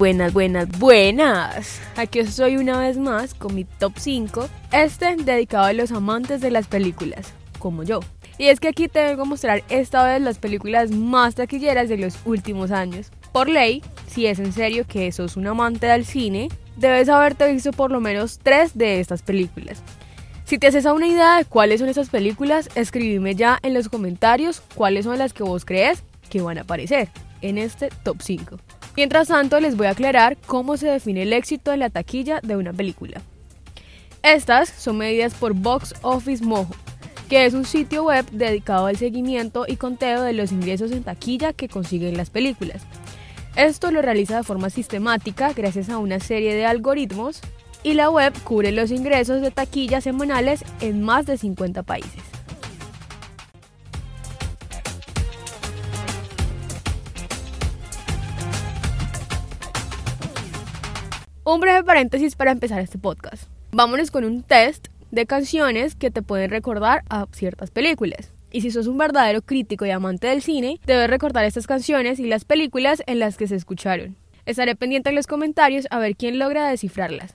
Buenas, buenas, buenas. Aquí estoy una vez más con mi top 5, este dedicado a los amantes de las películas, como yo. Y es que aquí te vengo a mostrar esta vez las películas más taquilleras de los últimos años. Por ley, si es en serio que sos un amante del cine, debes haberte visto por lo menos tres de estas películas. Si te haces a una idea de cuáles son estas películas, escribime ya en los comentarios cuáles son las que vos crees que van a aparecer en este top 5. Mientras tanto, les voy a aclarar cómo se define el éxito en la taquilla de una película. Estas son medidas por Box Office Mojo, que es un sitio web dedicado al seguimiento y conteo de los ingresos en taquilla que consiguen las películas. Esto lo realiza de forma sistemática gracias a una serie de algoritmos y la web cubre los ingresos de taquillas semanales en más de 50 países. Un breve paréntesis para empezar este podcast. Vámonos con un test de canciones que te pueden recordar a ciertas películas. Y si sos un verdadero crítico y amante del cine, debes recordar estas canciones y las películas en las que se escucharon. Estaré pendiente en los comentarios a ver quién logra descifrarlas.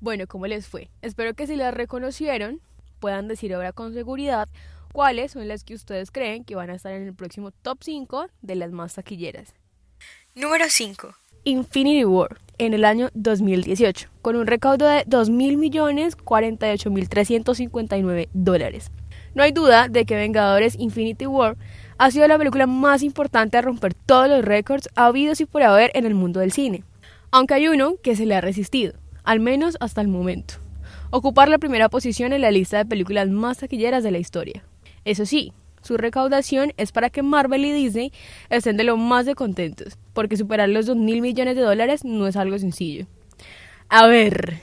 Bueno, ¿cómo les fue? Espero que si las reconocieron puedan decir ahora con seguridad cuáles son las que ustedes creen que van a estar en el próximo top 5 de las más taquilleras. Número 5. Infinity War en el año 2018, con un recaudo de 2.048.359 dólares. No hay duda de que Vengadores Infinity War ha sido la película más importante a romper todos los récords habidos y por haber en el mundo del cine. Aunque hay uno que se le ha resistido, al menos hasta el momento. Ocupar la primera posición en la lista de películas más taquilleras de la historia. Eso sí, su recaudación es para que Marvel y Disney estén de lo más de contentos, porque superar los 2 mil millones de dólares no es algo sencillo. A ver,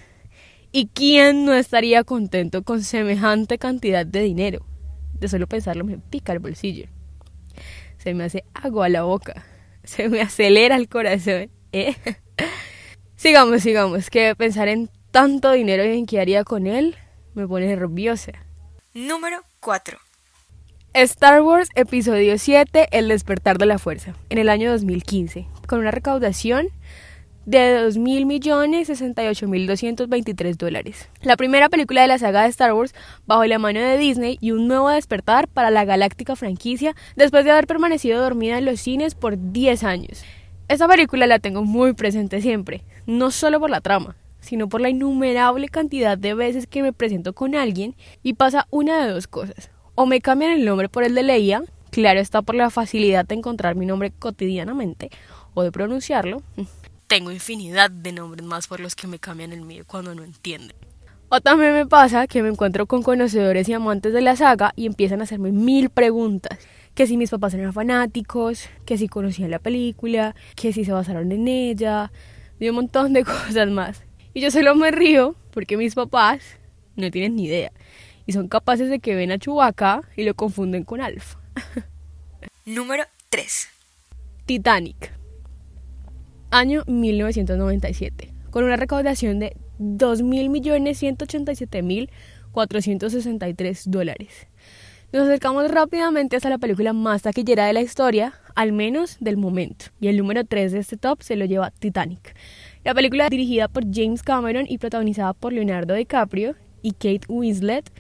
¿Y quién no estaría contento con semejante cantidad de dinero? De solo pensarlo me pica el bolsillo. Se me hace agua a la boca. Se me acelera el corazón. ¿eh? sigamos, sigamos. Que pensar en tanto dinero y en qué haría con él me pone nerviosa. Número 4. Star Wars Episodio 7 El despertar de la fuerza, en el año 2015, con una recaudación de 2 mil millones 68 mil 223 dólares. La primera película de la saga de Star Wars bajo la mano de Disney y un nuevo despertar para la galáctica franquicia después de haber permanecido dormida en los cines por 10 años. Esta película la tengo muy presente siempre, no solo por la trama, sino por la innumerable cantidad de veces que me presento con alguien y pasa una de dos cosas. O me cambian el nombre por el de Leia, claro está por la facilidad de encontrar mi nombre cotidianamente, o de pronunciarlo, tengo infinidad de nombres más por los que me cambian el mío cuando no entienden. O también me pasa que me encuentro con conocedores y amantes de la saga y empiezan a hacerme mil preguntas. Que si mis papás eran fanáticos, que si conocían la película, que si se basaron en ella, y un montón de cosas más. Y yo solo me río porque mis papás no tienen ni idea. Y son capaces de que ven a Chewbacca y lo confunden con Alf. Número 3. Titanic. Año 1997. Con una recaudación de 2.187.463 dólares. Nos acercamos rápidamente hasta la película más taquillera de la historia, al menos del momento. Y el número 3 de este top se lo lleva Titanic. La película dirigida por James Cameron y protagonizada por Leonardo DiCaprio y Kate Winslet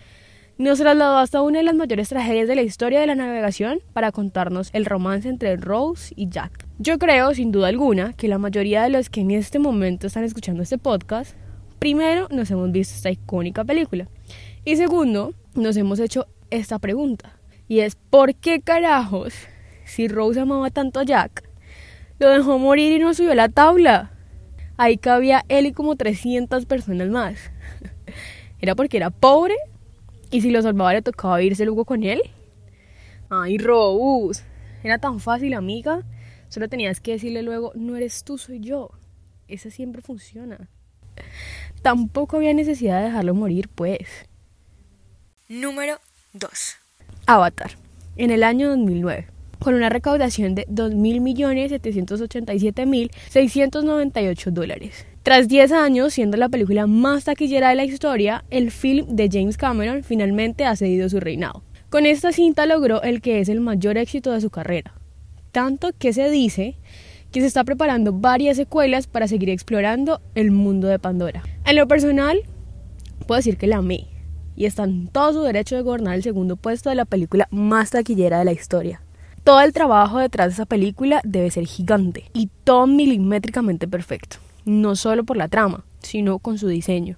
nos trasladó hasta una de las mayores tragedias de la historia de la navegación para contarnos el romance entre Rose y Jack. Yo creo, sin duda alguna, que la mayoría de los que en este momento están escuchando este podcast, primero nos hemos visto esta icónica película y segundo, nos hemos hecho esta pregunta y es ¿por qué carajos, si Rose amaba tanto a Jack, lo dejó morir y no subió a la tabla? Ahí cabía él y como 300 personas más. ¿Era porque era pobre? ¿Y si lo salvaba le tocaba irse luego con él? Ay, Rose, era tan fácil, amiga. Solo tenías que decirle luego, no eres tú, soy yo. Esa siempre funciona. Tampoco había necesidad de dejarlo morir, pues. Número 2. Avatar, en el año 2009, con una recaudación de 2.787.698 dólares. Tras 10 años siendo la película más taquillera de la historia, el film de James Cameron finalmente ha cedido su reinado. Con esta cinta logró el que es el mayor éxito de su carrera, tanto que se dice que se está preparando varias secuelas para seguir explorando el mundo de Pandora. En lo personal, puedo decir que la amé y está en todo su derecho de gobernar el segundo puesto de la película más taquillera de la historia. Todo el trabajo detrás de esa película debe ser gigante y todo milimétricamente perfecto, no solo por la trama, sino con su diseño.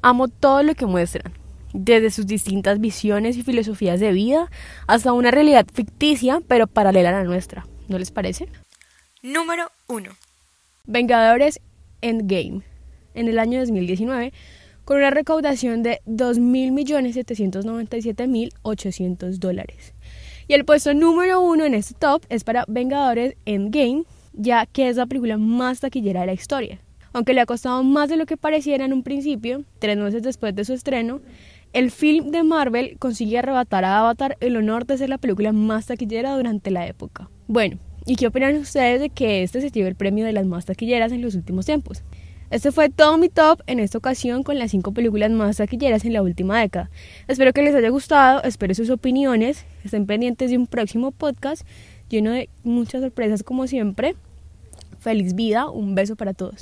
Amo todo lo que muestran, desde sus distintas visiones y filosofías de vida hasta una realidad ficticia pero paralela a la nuestra. ¿No les parece? Número 1. Vengadores Endgame, en el año 2019, con una recaudación de 2.797.800 dólares. Y el puesto número uno en este top es para Vengadores Endgame, ya que es la película más taquillera de la historia. Aunque le ha costado más de lo que pareciera en un principio, tres meses después de su estreno, el film de Marvel consigue arrebatar a Avatar el honor de ser la película más taquillera durante la época. Bueno, ¿y qué opinan ustedes de que este se lleve el premio de las más taquilleras en los últimos tiempos? Este fue todo mi top en esta ocasión con las 5 películas más taquilleras en la última década. Espero que les haya gustado, espero sus opiniones, estén pendientes de un próximo podcast lleno de muchas sorpresas como siempre. Feliz vida, un beso para todos.